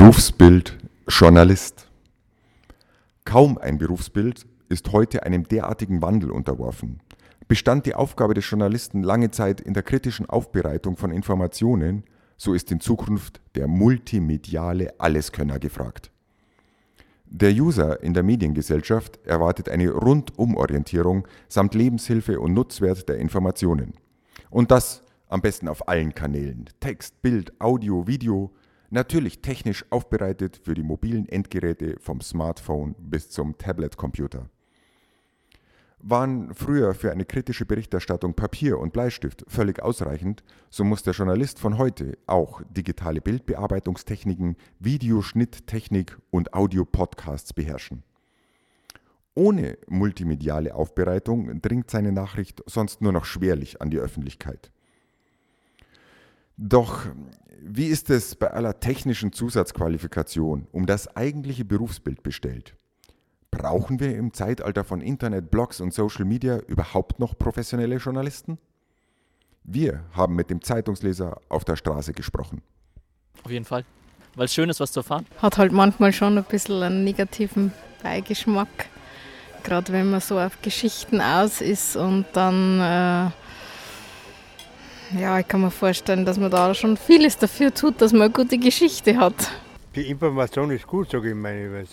Berufsbild Journalist. Kaum ein Berufsbild ist heute einem derartigen Wandel unterworfen. Bestand die Aufgabe des Journalisten lange Zeit in der kritischen Aufbereitung von Informationen, so ist in Zukunft der multimediale Alleskönner gefragt. Der User in der Mediengesellschaft erwartet eine Rundumorientierung samt Lebenshilfe und Nutzwert der Informationen. Und das am besten auf allen Kanälen. Text, Bild, Audio, Video, natürlich technisch aufbereitet für die mobilen Endgeräte vom Smartphone bis zum Tablet-Computer. Waren früher für eine kritische Berichterstattung Papier und Bleistift völlig ausreichend, so muss der Journalist von heute auch digitale Bildbearbeitungstechniken, Videoschnitttechnik und Audio-Podcasts beherrschen. Ohne multimediale Aufbereitung dringt seine Nachricht sonst nur noch schwerlich an die Öffentlichkeit. Doch wie ist es bei aller technischen Zusatzqualifikation um das eigentliche Berufsbild bestellt? Brauchen wir im Zeitalter von Internet, Blogs und Social Media überhaupt noch professionelle Journalisten? Wir haben mit dem Zeitungsleser auf der Straße gesprochen. Auf jeden Fall, weil es schön ist, was zu erfahren. Hat halt manchmal schon ein bisschen einen negativen Beigeschmack, gerade wenn man so auf Geschichten aus ist und dann, äh, ja, ich kann mir vorstellen, dass man da schon vieles dafür tut, dass man eine gute Geschichte hat. Die Information ist gut, sage ich meine.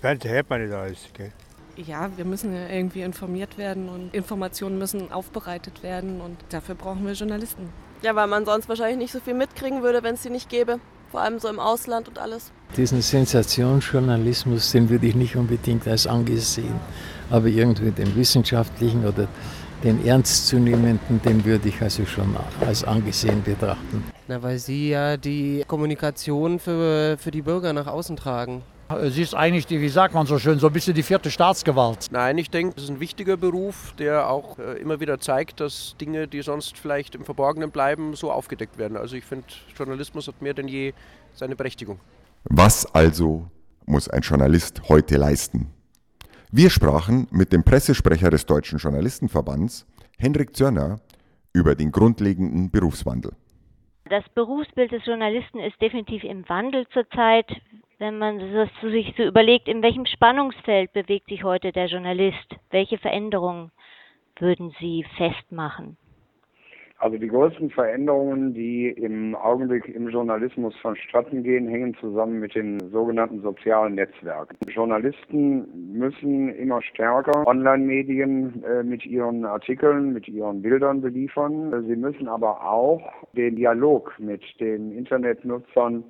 Fernsehen hört man nicht alles. Gell? Ja, wir müssen ja irgendwie informiert werden und Informationen müssen aufbereitet werden und dafür brauchen wir Journalisten. Ja, weil man sonst wahrscheinlich nicht so viel mitkriegen würde, wenn es sie nicht gäbe. Vor allem so im Ausland und alles. Diesen Sensationsjournalismus, den würde ich nicht unbedingt als angesehen, aber irgendwie den wissenschaftlichen oder den ernstzunehmenden, den würde ich also schon als angesehen betrachten. Na, weil sie ja die Kommunikation für, für die Bürger nach außen tragen. Sie ist eigentlich, die, wie sagt man so schön, so ein bisschen die vierte Staatsgewalt. Nein, ich denke, das ist ein wichtiger Beruf, der auch äh, immer wieder zeigt, dass Dinge, die sonst vielleicht im Verborgenen bleiben, so aufgedeckt werden. Also ich finde, Journalismus hat mehr denn je seine Berechtigung. Was also muss ein Journalist heute leisten? Wir sprachen mit dem Pressesprecher des Deutschen Journalistenverbands, Henrik Zörner, über den grundlegenden Berufswandel. Das Berufsbild des Journalisten ist definitiv im Wandel zurzeit wenn man sich so überlegt, in welchem Spannungsfeld bewegt sich heute der Journalist? Welche Veränderungen würden Sie festmachen? Also die größten Veränderungen, die im Augenblick im Journalismus vonstatten gehen, hängen zusammen mit den sogenannten sozialen Netzwerken. Journalisten müssen immer stärker Online-Medien äh, mit ihren Artikeln, mit ihren Bildern beliefern. Sie müssen aber auch den Dialog mit den Internetnutzern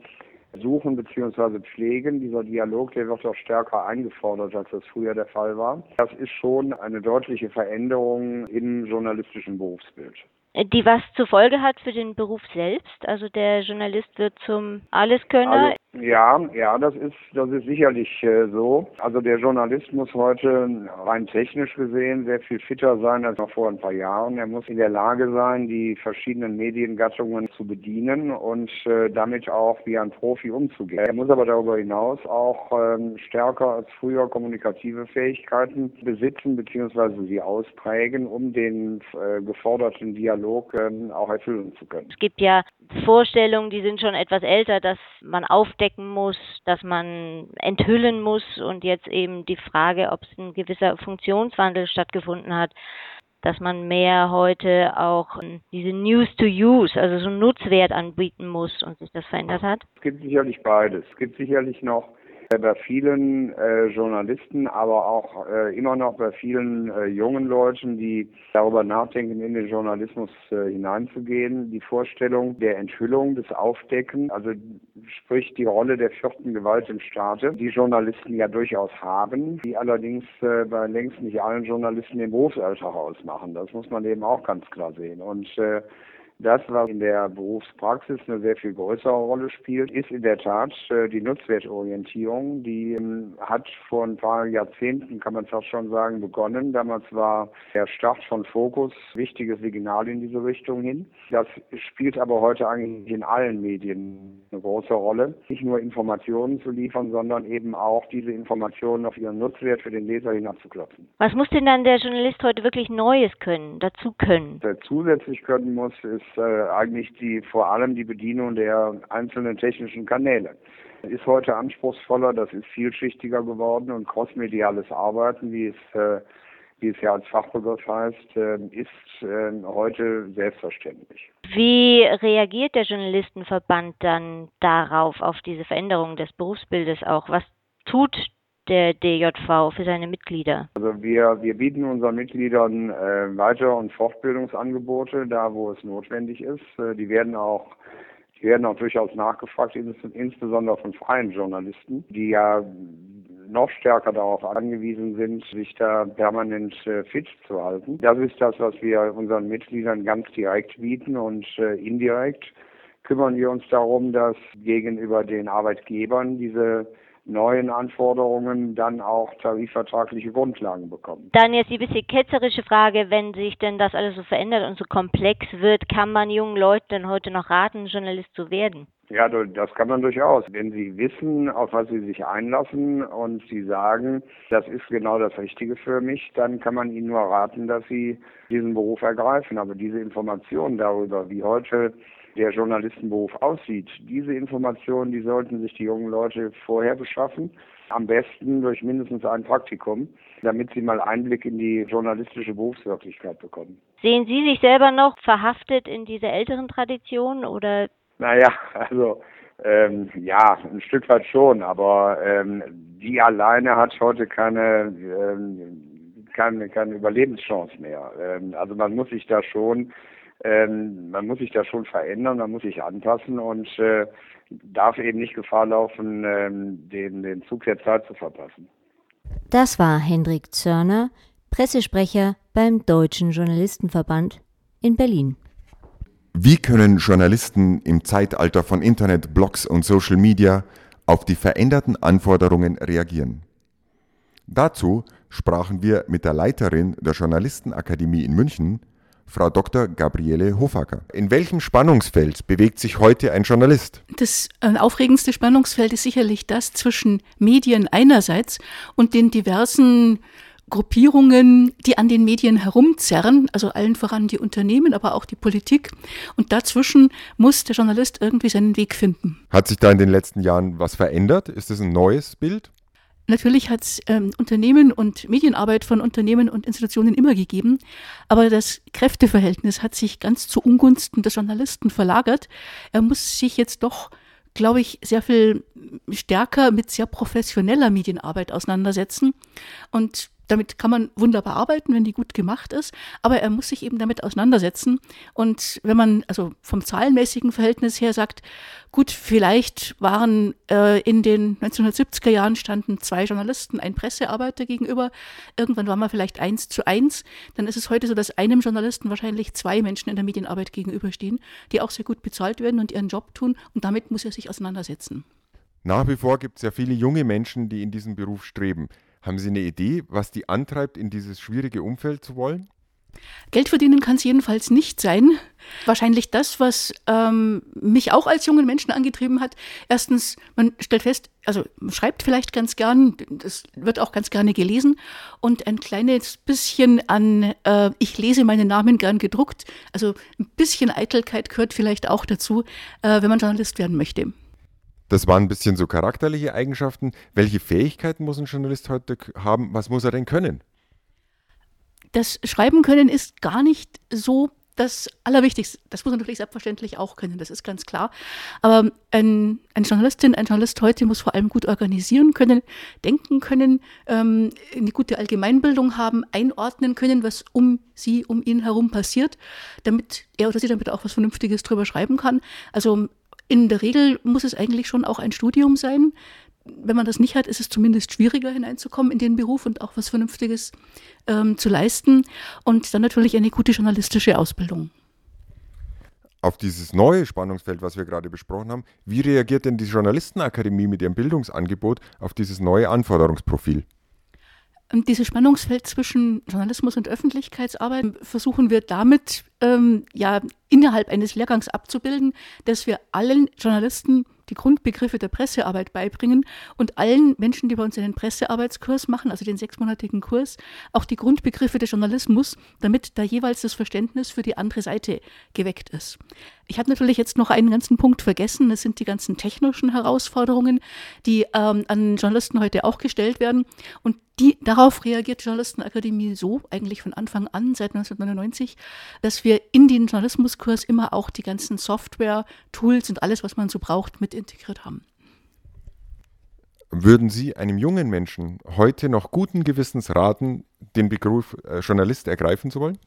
suchen bzw. pflegen. Dieser Dialog, der wird auch stärker eingefordert, als das früher der Fall war. Das ist schon eine deutliche Veränderung im journalistischen Berufsbild. Die was zur Folge hat für den Beruf selbst? Also der Journalist wird zum Alleskönner. Also ja, ja, das ist, das ist sicherlich äh, so. Also der Journalist muss heute rein technisch gesehen sehr viel fitter sein als noch vor ein paar Jahren. Er muss in der Lage sein, die verschiedenen Mediengattungen zu bedienen und äh, damit auch wie ein Profi umzugehen. Er muss aber darüber hinaus auch ähm, stärker als früher kommunikative Fähigkeiten besitzen bzw. sie ausprägen, um den äh, geforderten Dialog ähm, auch erfüllen zu können. Es gibt ja Vorstellungen, die sind schon etwas älter, dass man aufdecken muss, dass man enthüllen muss und jetzt eben die Frage, ob es ein gewisser Funktionswandel stattgefunden hat, dass man mehr heute auch diese News to Use, also so einen Nutzwert anbieten muss und sich das verändert hat? Es gibt sicherlich beides. Es gibt sicherlich noch bei vielen äh, Journalisten, aber auch äh, immer noch bei vielen äh, jungen Leuten, die darüber nachdenken, in den Journalismus äh, hineinzugehen, die Vorstellung der Enthüllung, des Aufdecken, also sprich die Rolle der vierten Gewalt im Staate, die Journalisten ja durchaus haben, die allerdings äh, bei längst nicht allen Journalisten den Berufsalltag ausmachen. Das muss man eben auch ganz klar sehen. Und äh, das, was in der Berufspraxis eine sehr viel größere Rolle spielt, ist in der Tat äh, die Nutzwertorientierung. Die ähm, hat vor ein paar Jahrzehnten, kann man fast schon sagen, begonnen. Damals war der Start von Fokus wichtiges Signal in diese Richtung hin. Das spielt aber heute eigentlich in allen Medien eine große Rolle. Nicht nur Informationen zu liefern, sondern eben auch diese Informationen auf ihren Nutzwert für den Leser hinabzuklopfen. Was muss denn dann der Journalist heute wirklich Neues können, dazu können? Was er zusätzlich können muss, ist äh, eigentlich die vor allem die Bedienung der einzelnen technischen Kanäle. Ist heute anspruchsvoller, das ist vielschichtiger geworden und crossmediales Arbeiten, wie es äh, wie es ja als Fachbegriff heißt, äh, ist äh, heute selbstverständlich. Wie reagiert der Journalistenverband dann darauf, auf diese Veränderung des Berufsbildes auch? Was tut der DJV für seine Mitglieder? Also wir, wir bieten unseren Mitgliedern äh, Weiter- und Fortbildungsangebote, da wo es notwendig ist. Äh, die werden auch die werden auch durchaus nachgefragt, insbesondere von freien Journalisten, die ja noch stärker darauf angewiesen sind, sich da permanent äh, fit zu halten. Das ist das, was wir unseren Mitgliedern ganz direkt bieten und äh, indirekt kümmern wir uns darum, dass gegenüber den Arbeitgebern diese neuen Anforderungen dann auch tarifvertragliche Grundlagen bekommen. Dann jetzt die bisschen ketzerische Frage, wenn sich denn das alles so verändert und so komplex wird, kann man jungen Leuten denn heute noch raten, Journalist zu werden? Ja, das kann man durchaus. Wenn Sie wissen, auf was Sie sich einlassen und Sie sagen, das ist genau das Richtige für mich, dann kann man Ihnen nur raten, dass Sie diesen Beruf ergreifen. Aber diese Informationen darüber, wie heute der Journalistenberuf aussieht. Diese Informationen, die sollten sich die jungen Leute vorher beschaffen. Am besten durch mindestens ein Praktikum, damit sie mal Einblick in die journalistische Berufswirklichkeit bekommen. Sehen Sie sich selber noch verhaftet in dieser älteren Tradition oder? Naja, also ähm, ja, ein Stück weit schon, aber ähm, die alleine hat heute keine, ähm, keine, keine Überlebenschance mehr. Ähm, also man muss sich da schon ähm, man muss sich da schon verändern, man muss sich anpassen und äh, darf eben nicht Gefahr laufen, ähm, den, den Zug der Zeit zu verpassen. Das war Hendrik Zörner, Pressesprecher beim Deutschen Journalistenverband in Berlin. Wie können Journalisten im Zeitalter von Internet, Blogs und Social Media auf die veränderten Anforderungen reagieren? Dazu sprachen wir mit der Leiterin der Journalistenakademie in München, Frau Dr. Gabriele Hofacker. In welchem Spannungsfeld bewegt sich heute ein Journalist? Das äh, aufregendste Spannungsfeld ist sicherlich das zwischen Medien einerseits und den diversen Gruppierungen, die an den Medien herumzerren, also allen voran die Unternehmen, aber auch die Politik. Und dazwischen muss der Journalist irgendwie seinen Weg finden. Hat sich da in den letzten Jahren was verändert? Ist es ein neues Bild? Natürlich hat es ähm, Unternehmen und Medienarbeit von Unternehmen und Institutionen immer gegeben, aber das Kräfteverhältnis hat sich ganz zu Ungunsten des Journalisten verlagert. Er muss sich jetzt doch, glaube ich, sehr viel stärker mit sehr professioneller Medienarbeit auseinandersetzen. Und damit kann man wunderbar arbeiten, wenn die gut gemacht ist, aber er muss sich eben damit auseinandersetzen. Und wenn man also vom zahlenmäßigen Verhältnis her sagt, gut, vielleicht waren äh, in den 1970er Jahren standen zwei Journalisten, ein Pressearbeiter gegenüber, irgendwann waren wir vielleicht eins zu eins, dann ist es heute so, dass einem Journalisten wahrscheinlich zwei Menschen in der Medienarbeit gegenüberstehen, die auch sehr gut bezahlt werden und ihren Job tun und damit muss er sich auseinandersetzen. Nach wie vor gibt es ja viele junge Menschen, die in diesen Beruf streben. Haben Sie eine Idee, was die antreibt, in dieses schwierige Umfeld zu wollen? Geld verdienen kann es jedenfalls nicht sein. Wahrscheinlich das, was ähm, mich auch als jungen Menschen angetrieben hat. Erstens, man stellt fest, also man schreibt vielleicht ganz gern, das wird auch ganz gerne gelesen und ein kleines bisschen an, äh, ich lese meinen Namen gern gedruckt. Also ein bisschen Eitelkeit gehört vielleicht auch dazu, äh, wenn man Journalist werden möchte. Das waren ein bisschen so charakterliche Eigenschaften. Welche Fähigkeiten muss ein Journalist heute haben? Was muss er denn können? Das Schreiben können ist gar nicht so das Allerwichtigste. Das muss man natürlich selbstverständlich auch können, das ist ganz klar. Aber ein, eine Journalistin, ein Journalist heute muss vor allem gut organisieren können, denken können, ähm, eine gute Allgemeinbildung haben, einordnen können, was um sie, um ihn herum passiert, damit er oder sie damit auch was Vernünftiges drüber schreiben kann. Also in der Regel muss es eigentlich schon auch ein Studium sein. Wenn man das nicht hat, ist es zumindest schwieriger hineinzukommen in den Beruf und auch was Vernünftiges ähm, zu leisten. Und dann natürlich eine gute journalistische Ausbildung. Auf dieses neue Spannungsfeld, was wir gerade besprochen haben, wie reagiert denn die Journalistenakademie mit ihrem Bildungsangebot auf dieses neue Anforderungsprofil? Dieses Spannungsfeld zwischen Journalismus und Öffentlichkeitsarbeit versuchen wir damit ähm, ja innerhalb eines Lehrgangs abzubilden, dass wir allen Journalisten die Grundbegriffe der Pressearbeit beibringen und allen Menschen, die bei uns einen Pressearbeitskurs machen, also den sechsmonatigen Kurs, auch die Grundbegriffe des Journalismus, damit da jeweils das Verständnis für die andere Seite geweckt ist. Ich habe natürlich jetzt noch einen ganzen Punkt vergessen. Das sind die ganzen technischen Herausforderungen, die ähm, an Journalisten heute auch gestellt werden. Und die, darauf reagiert die Journalistenakademie so, eigentlich von Anfang an, seit 1999, dass wir in den Journalismuskurs immer auch die ganzen Software, Tools und alles, was man so braucht, mit integriert haben. Würden Sie einem jungen Menschen heute noch guten Gewissens raten, den Beruf äh, Journalist ergreifen zu wollen?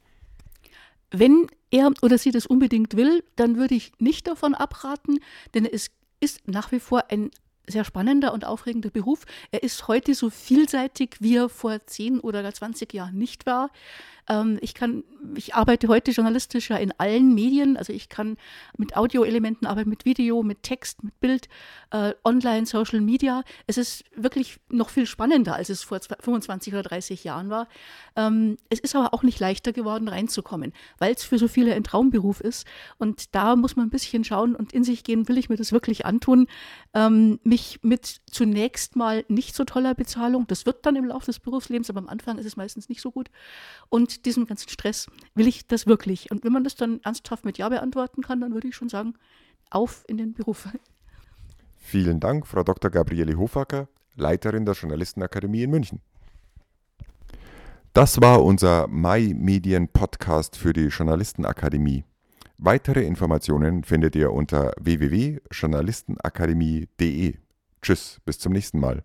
Wenn er oder sie das unbedingt will, dann würde ich nicht davon abraten, denn es ist nach wie vor ein sehr spannender und aufregender Beruf. Er ist heute so vielseitig, wie er vor 10 oder gar 20 Jahren nicht war. Ähm, ich kann, ich arbeite heute journalistisch ja in allen Medien. Also ich kann mit Audioelementen arbeiten, mit Video, mit Text, mit Bild, äh, online, Social Media. Es ist wirklich noch viel spannender, als es vor 25 oder 30 Jahren war. Ähm, es ist aber auch nicht leichter geworden, reinzukommen, weil es für so viele ein Traumberuf ist. Und da muss man ein bisschen schauen und in sich gehen, will ich mir das wirklich antun? Ähm, mich mit zunächst mal nicht so toller Bezahlung, das wird dann im Laufe des Berufslebens, aber am Anfang ist es meistens nicht so gut. Und diesem ganzen Stress, will ich das wirklich? Und wenn man das dann ernsthaft mit Ja beantworten kann, dann würde ich schon sagen, auf in den Beruf. Vielen Dank, Frau Dr. Gabriele Hofacker, Leiterin der Journalistenakademie in München. Das war unser Mai Medien Podcast für die Journalistenakademie. Weitere Informationen findet ihr unter www.journalistenakademie.de. Tschüss, bis zum nächsten Mal.